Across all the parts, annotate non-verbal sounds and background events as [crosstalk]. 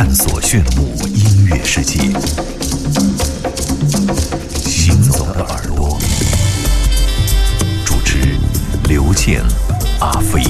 探索炫目音乐世界。行走的耳朵，主持刘健、阿飞。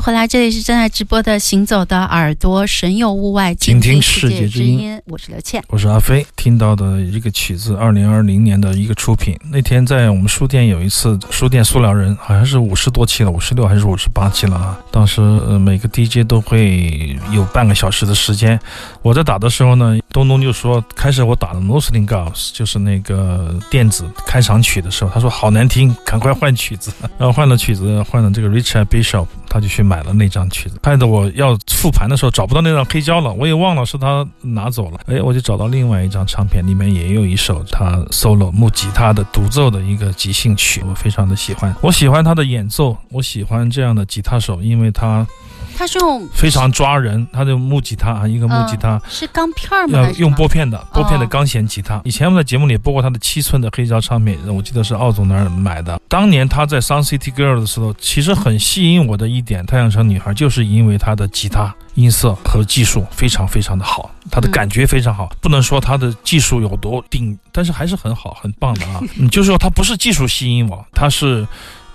回来，这里是正在直播的《行走的耳朵》，神游物外，倾听世界之音。我是刘倩，我是阿飞。听到的一个曲子，二零二零年的一个出品。那天在我们书店有一次书店塑料人，好像是五十多期了，五十六还是五十八期了啊？当时呃每个 DJ 都会有半个小时的时间。我在打的时候呢，东东就说，开始我打的《Muslim Girls》就是那个电子开场曲的时候，他说好难听，赶快换曲子。然后换了曲子，换了这个 Richard Bishop。他就去买了那张曲子，害得我要复盘的时候找不到那张黑胶了，我也忘了是他拿走了。哎，我就找到另外一张唱片，里面也有一首他 solo 木吉他的独奏的一个即兴曲，我非常的喜欢。我喜欢他的演奏，我喜欢这样的吉他手，因为他。他是用非常抓人，他的木吉他啊，一个木吉他是钢片吗？要用拨片的，拨片的钢弦吉他。以前我们在节目里播过他的七寸的黑胶唱片，我记得是奥总那儿买的。当年他在《Sun City Girl》的时候，其实很吸引我的一点，《太阳城女孩》就是因为他的吉他音色和技术非常非常的好，他的感觉非常好。不能说他的技术有多顶，但是还是很好，很棒的啊。嗯，就是说他不是技术吸引我，他是。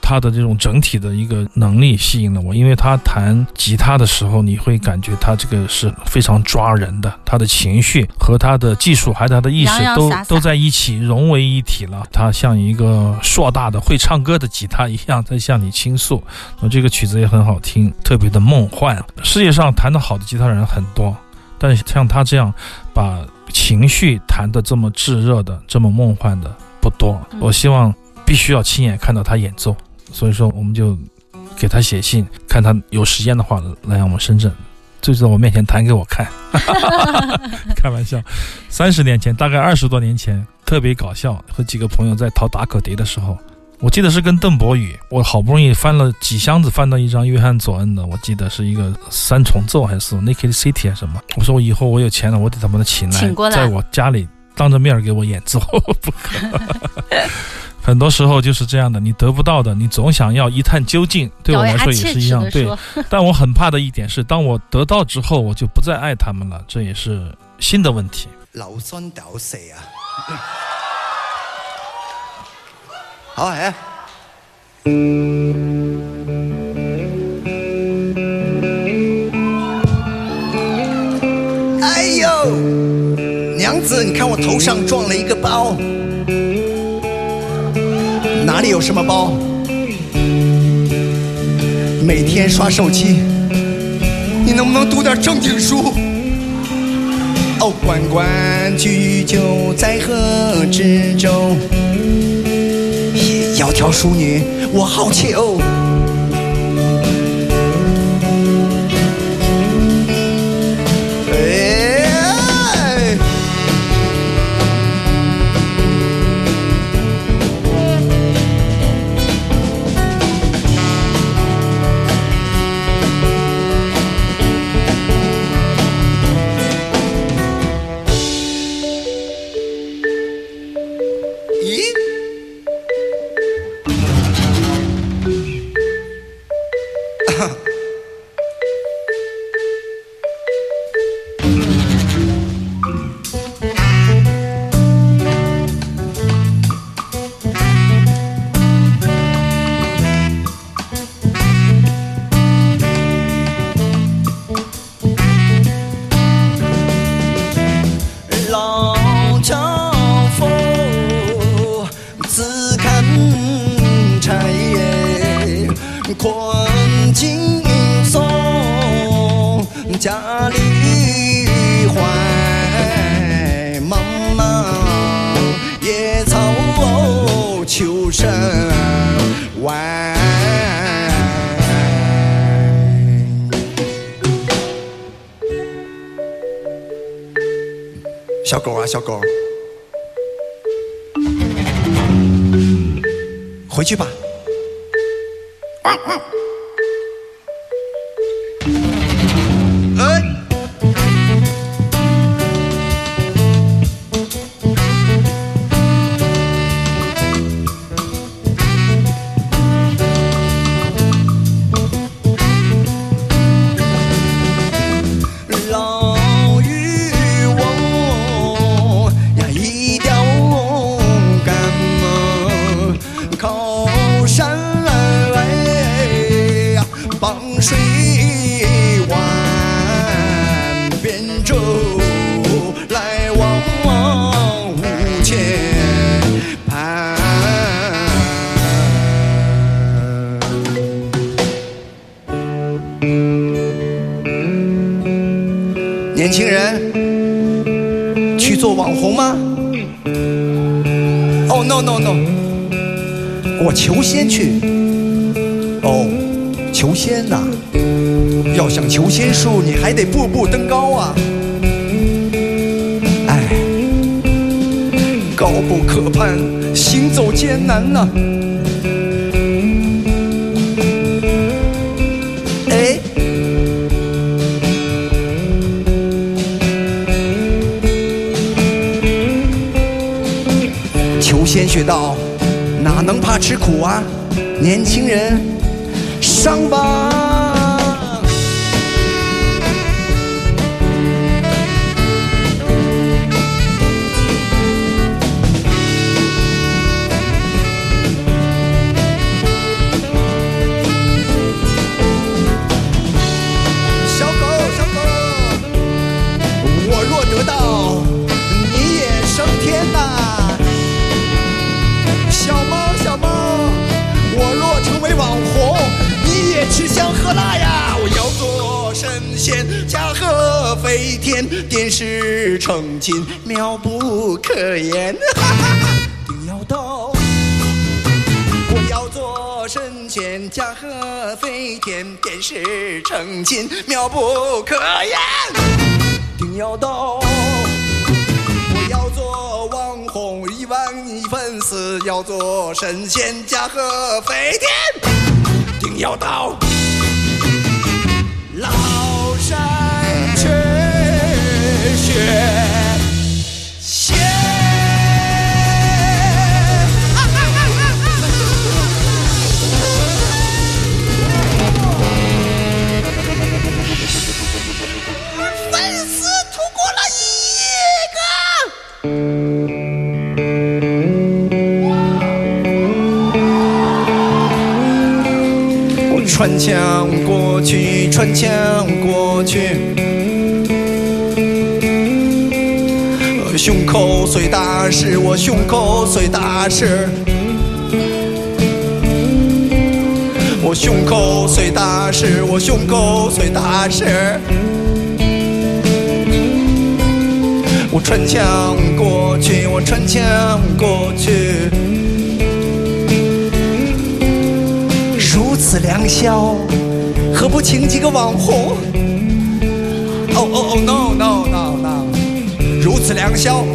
他的这种整体的一个能力吸引了我，因为他弹吉他的时候，你会感觉他这个是非常抓人的，他的情绪和他的技术还有他的意识都都在一起融为一体了。他像一个硕大的会唱歌的吉他一样在向你倾诉。那这个曲子也很好听，特别的梦幻。世界上弹得好的吉他人很多，但是像他这样把情绪弹得这么炙热的、这么梦幻的不多。我希望必须要亲眼看到他演奏。所以说，我们就给他写信，看他有时间的话来我们深圳，就在我面前弹给我看。[laughs] 开玩笑，三十年前，大概二十多年前，特别搞笑。和几个朋友在淘打口碟的时候，我记得是跟邓博宇，我好不容易翻了几箱子，翻到一张约翰佐恩的，我记得是一个三重奏还是 Naked City 还是什么。我说我以后我有钱了，我得他把他请来，在我家里当着面给我演奏，[laughs] 不可。[laughs] 很多时候就是这样的，你得不到的，你总想要一探究竟。对我来说也是一样，对。[laughs] 但我很怕的一点是，当我得到之后，我就不再爱他们了，这也是新的问题。老三屌死啊！[laughs] 好哎。哎呦，娘子，你看我头上撞了一个包。里有什么包？每天刷手机，你能不能读点正经书？哦，关关雎鸠，在河之洲。窈窕淑女，我好逑。小狗啊，小狗，回去吧。舟，年轻人，去做网红吗？哦、no no no，我求仙去。哦，求仙呐、要想求仙术，你还得步步登高啊！哎，高不可攀，行走艰难呐、哎，学到，哪能怕吃苦啊？年轻人，上吧！成金，[laughs] 妙不可言。定要到，我要做神仙，驾鹤飞天，点石成金，妙不可言。定要到。我要做网红，一万亿粉丝，要做神仙，驾鹤飞天，定要到老穿墙过去，穿墙过去。胸口碎大石，我胸口碎大石。我胸口碎大石，我胸口碎大石。我穿墙过去，我穿墙过去。如此良宵，何不请几个网红？哦哦哦，no no！此良宵，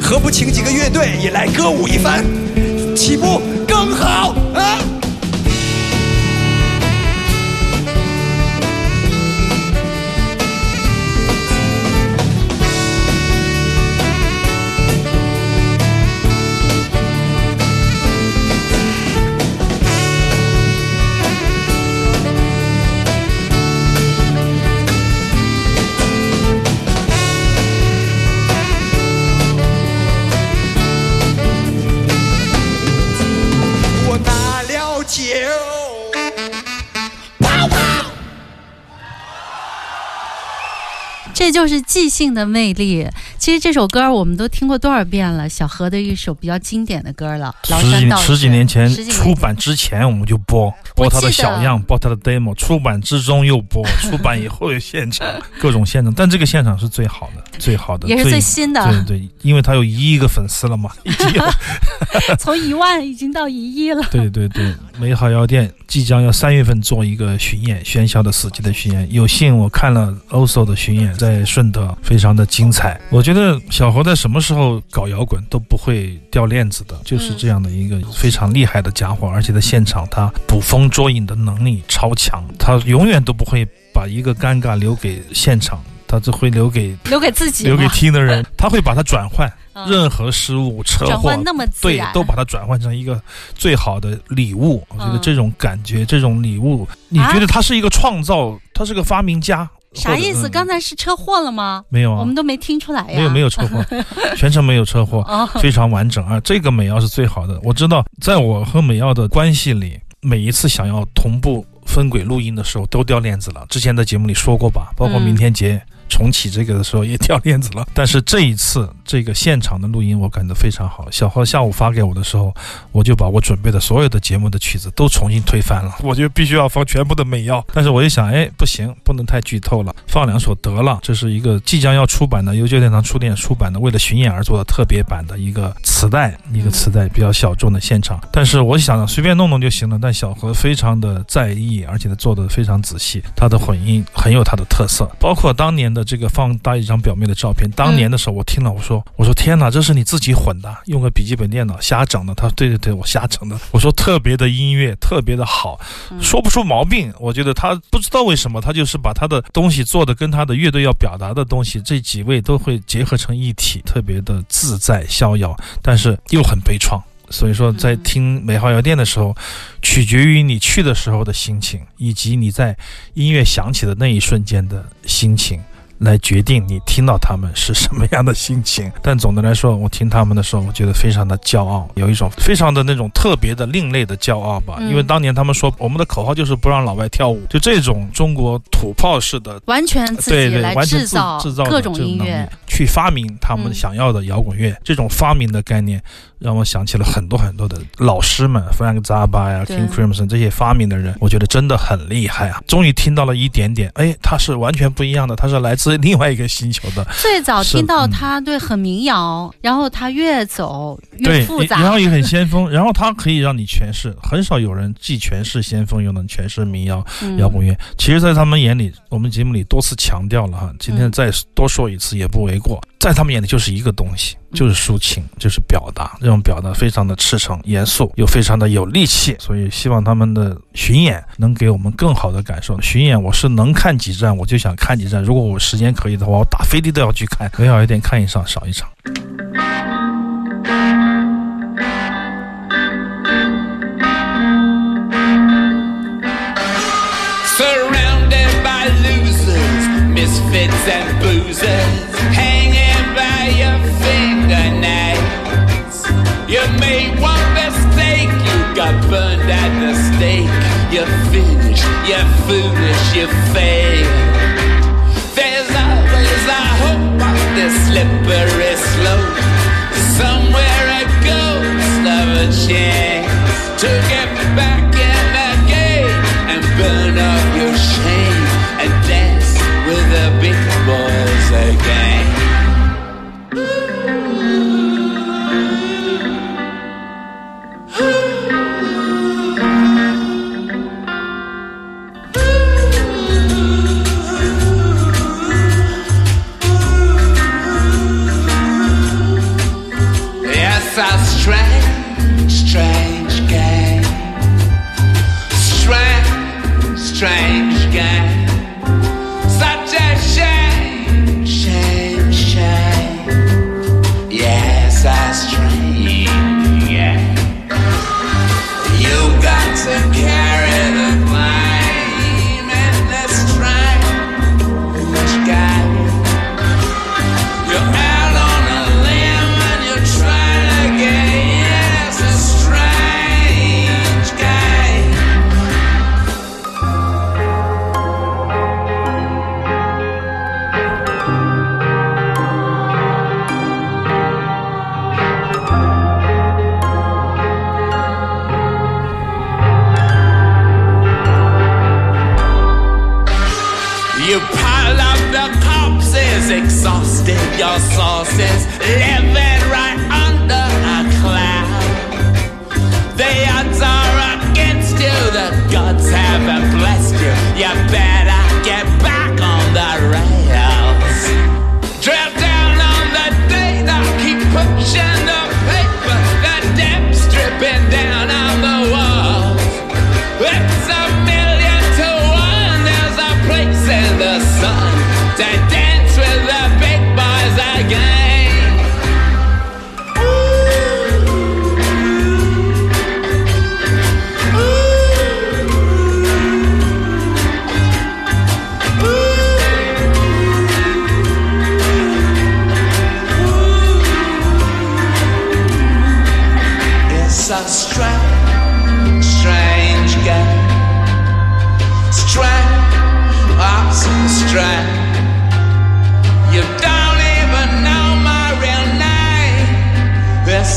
何不请几个乐队也来歌舞一番，岂不更好啊？这就是即兴的魅力。其实这首歌我们都听过多少遍了，小何的一首比较经典的歌了，《崂十几。十几年前出版之前我们就播播他的小样，播他的 demo，出版之中又播，[laughs] 出版以后有现场，各种现场，但这个现场是最好的，[laughs] 最好的，也是最新的对对，因为他有一亿个粉丝了嘛，[laughs] 已经有，从一万已经到一亿了。对对对，美好药店即将要三月份做一个巡演，喧嚣的死寂的巡演，有幸我看了 OSO 的巡演，在顺德非常的精彩。我觉得小侯在什么时候搞摇滚都不会掉链子的，就是这样的一个非常厉害的家伙，而且在现场他捕风捉影的能力超强，他永远都不会把一个尴尬留给现场。他只会留给留给自己留给听的人，他会把它转换，嗯任何失误、车祸那么对，，都把它转换成一个最好的礼物。我觉得嗯这种感觉，这种礼物，你觉得他是一个创造，他是个发明家？啥意思？嗯刚才是车祸了吗？没有啊我们，都没听出来呀。没有没有车祸，[laughs] 全程没有车祸，哦，非常完整啊。这个美耀是最好的。我知道，在我和美耀的关系里，每一次想要同步分轨录音的时候，都掉链子了。之前在节目里说过吧，包括嗯明天节。重启这个的时候也掉链子了。但是这一次这个现场的录音我感觉非常好。小何下午发给我的时候，我就把我准备的所有的节目的曲子都重新推翻了。我就必须要放全部的美药，但是我一想，哎，不行，不能太剧透了，放两首得了。这是一个即将要出版的由旧殿堂书店出版的，为了巡演而做的特别版的一个磁带，一个磁带比较小众的现场。但是我想随便弄弄就行了。但小何非常的在意，而且他做的非常仔细，他的混音很有他的特色。包括当年的这个放大一张表妹的照片，当年的时候我听了，我说我说天哪，这是你自己混的，用个笔记本电脑瞎整的。他说对对对，我瞎整的。我说特别的音乐特别的好，说不出毛病。我觉得他不知道为什么，他就是把他的东西做的跟他的乐队要表达的东西，这几位都会结合成一体，特别的自在逍遥，但是又很悲怆。所以说，在听美好药店的时候，取决于你去的时候的心情，以及你在音乐响起的那一瞬间的心情。来决定你听到他们是什么样的心情，[laughs] 但总的来说，我听他们的时候，我觉得非常的骄傲，有一种非常的那种特别的另类的骄傲吧。因为当年他们说我们的口号就是不让老外跳舞，就这种中国土炮式的，完全自己来制造制造各种音乐，去发明他们想要的摇滚乐。这种发明的概念让我想起了很多很多的老师们，Frank Zappa 呀，King Crimson 这些发明的人，我觉得真的很厉害啊。终于听到了一点点，哎，他是完全不一样的，他是来自。另外一个星球的，[laughs] 最早听到他对很民谣，然后他越走越复杂，然后也很先锋，[laughs] 然后他可以让你诠释，很少有人既诠释先锋又能诠释民谣摇滚乐。其实，在他们眼里，我们节目里多次强调了哈，今天再多说一次也不为过。在他们眼里就是一个东西，就是抒情，就是表达。这种表达非常的赤诚、严肃，又非常的有力气。所以希望他们的巡演能给我们更好的感受。巡演我是能看几站我就想看几站，如果我时间可以的话，我打飞的都要去看。没好一点看一场少一场。You're finished, you're foolish, you fail. There's always a hope on this slippery slope. Somewhere a ghost of a chance to get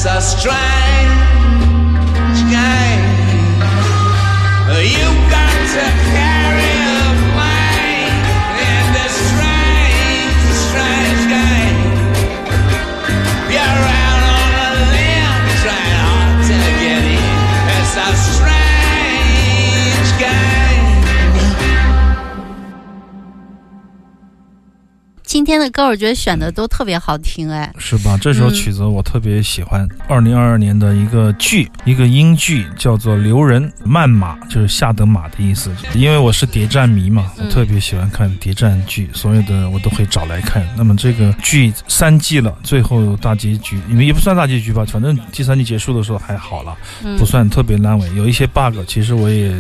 A strange game. You got to 今天的歌我觉得选的都特别好听，哎，是吧？这首曲子我特别喜欢。二零二二年的一个剧，一个英剧，叫做《留人慢马》，就是下等马的意思。因为我是谍战迷嘛，我特别喜欢看谍战剧，所有的我都会找来看。那么这个剧三季了，最后大结局，你们也不算大结局吧，反正第三季结束的时候还好了，不算特别烂尾。有一些 bug，其实我也。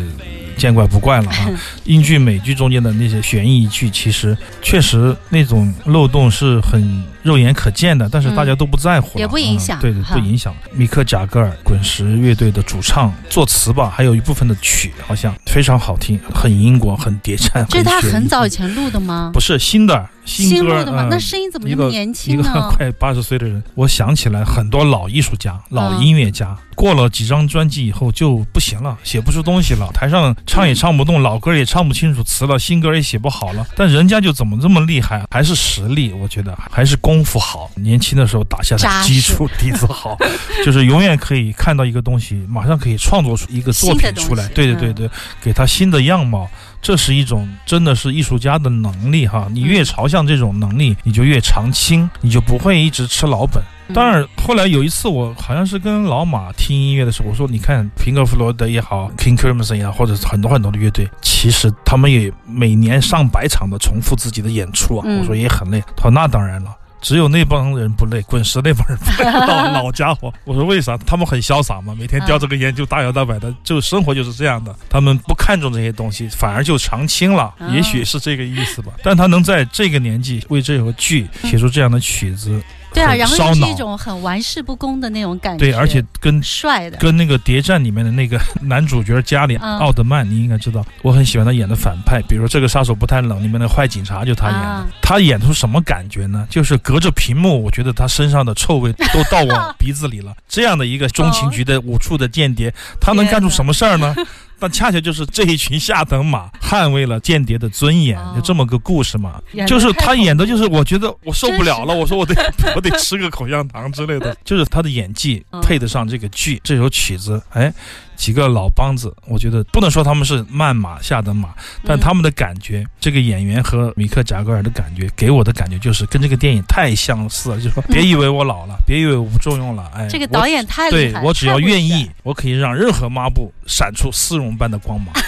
见怪不怪了啊！[laughs] 英剧、美剧中间的那些悬疑剧，其实确实那种漏洞是很肉眼可见的，但是大家都不在乎了，也不影响啊对对，不影响。米克·贾格尔滚石乐队的主唱、作词吧，还有一部分的曲，好像非常好听，很英国，很谍战。这是他很早以前录的吗？不是新的新歌录的吗？嗯那声音怎么一个那么年一个轻？[laughs] 快八十岁的人，我想起来很多老艺术家、老嗯音乐家，过了几张专辑以后就不行了，写不出东西了，台上唱也唱不动，老歌也唱不清楚词了，新歌也写不好了。但人家就怎么这么厉害？还是实力，我觉得还是功夫好，年轻的时候打下的基础底子好，[laughs] 就是永远可以看到一个东西，马上可以创作出一个作品出来西。对对对对，给他新的样貌。这是一种真的是艺术家的能力哈，你越朝向这种能力，你就越长青，你就不会一直吃老本。嗯当然，后来有一次我好像是跟老马听音乐的时候，我说：“你看平克·弗洛德也好，King Crimson 也好，或者很多很多的乐队，其实他们也每年上百场的重复自己的演出啊。嗯我说也很累。他说：“那当然了。”只有那帮人不累，滚石那帮人不累，老老家伙。[laughs] 我说为啥？他们很潇洒嘛，每天叼着个烟就大摇大摆的，就生活就是这样的。他们不看重这些东西，反而就长青了，嗯也许是这个意思吧。但他能在这个年纪为这个剧写出这样的曲子，对啊，然后烧脑又是一种很玩世不恭的那种感觉，对，而且跟帅的，跟那个谍战里面的那个 [laughs] 男主角加里嗯奥德曼，你应该知道，我很喜欢他演的反派，比如说这个杀手不太冷里面的坏警察就他演的，啊他演出什么感觉呢？就是隔着屏幕，我觉得他身上的臭味都到我 [laughs] 鼻子里了。这样的一个中情局的五处的间谍，他能干出什么事儿呢？但恰恰就是这一群下等马捍卫了间谍的尊严，哦就这么个故事嘛。就是他演的，就是我觉得我受不了了，我说我得我得吃个口香糖之类的。[laughs] 就是他的演技嗯配得上这个剧，这首曲子，哎，几个老梆子，我觉得不能说他们是慢马下的马，但嗯他们的感觉，这个演员和米克·贾格尔的感觉，给我的感觉就是跟这个电影太相似了。就说别以为我老了，别以为我不重用了，哎，这个导演太厉害，对我只要愿意，我可以让任何抹布闪出丝绒般的光芒。[laughs]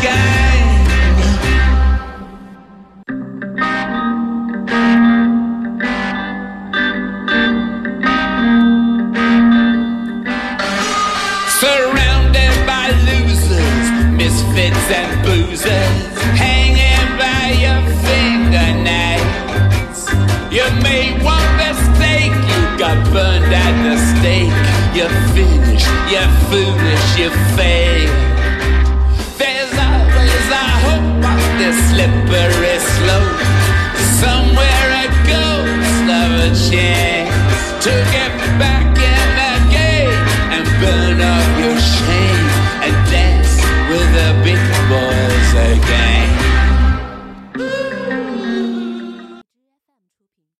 Strange. and boozers hanging by your fingernails. You made one mistake, you got burned at the stake. You're finished, you're foolish, you fail. There's always a hope on this slippery.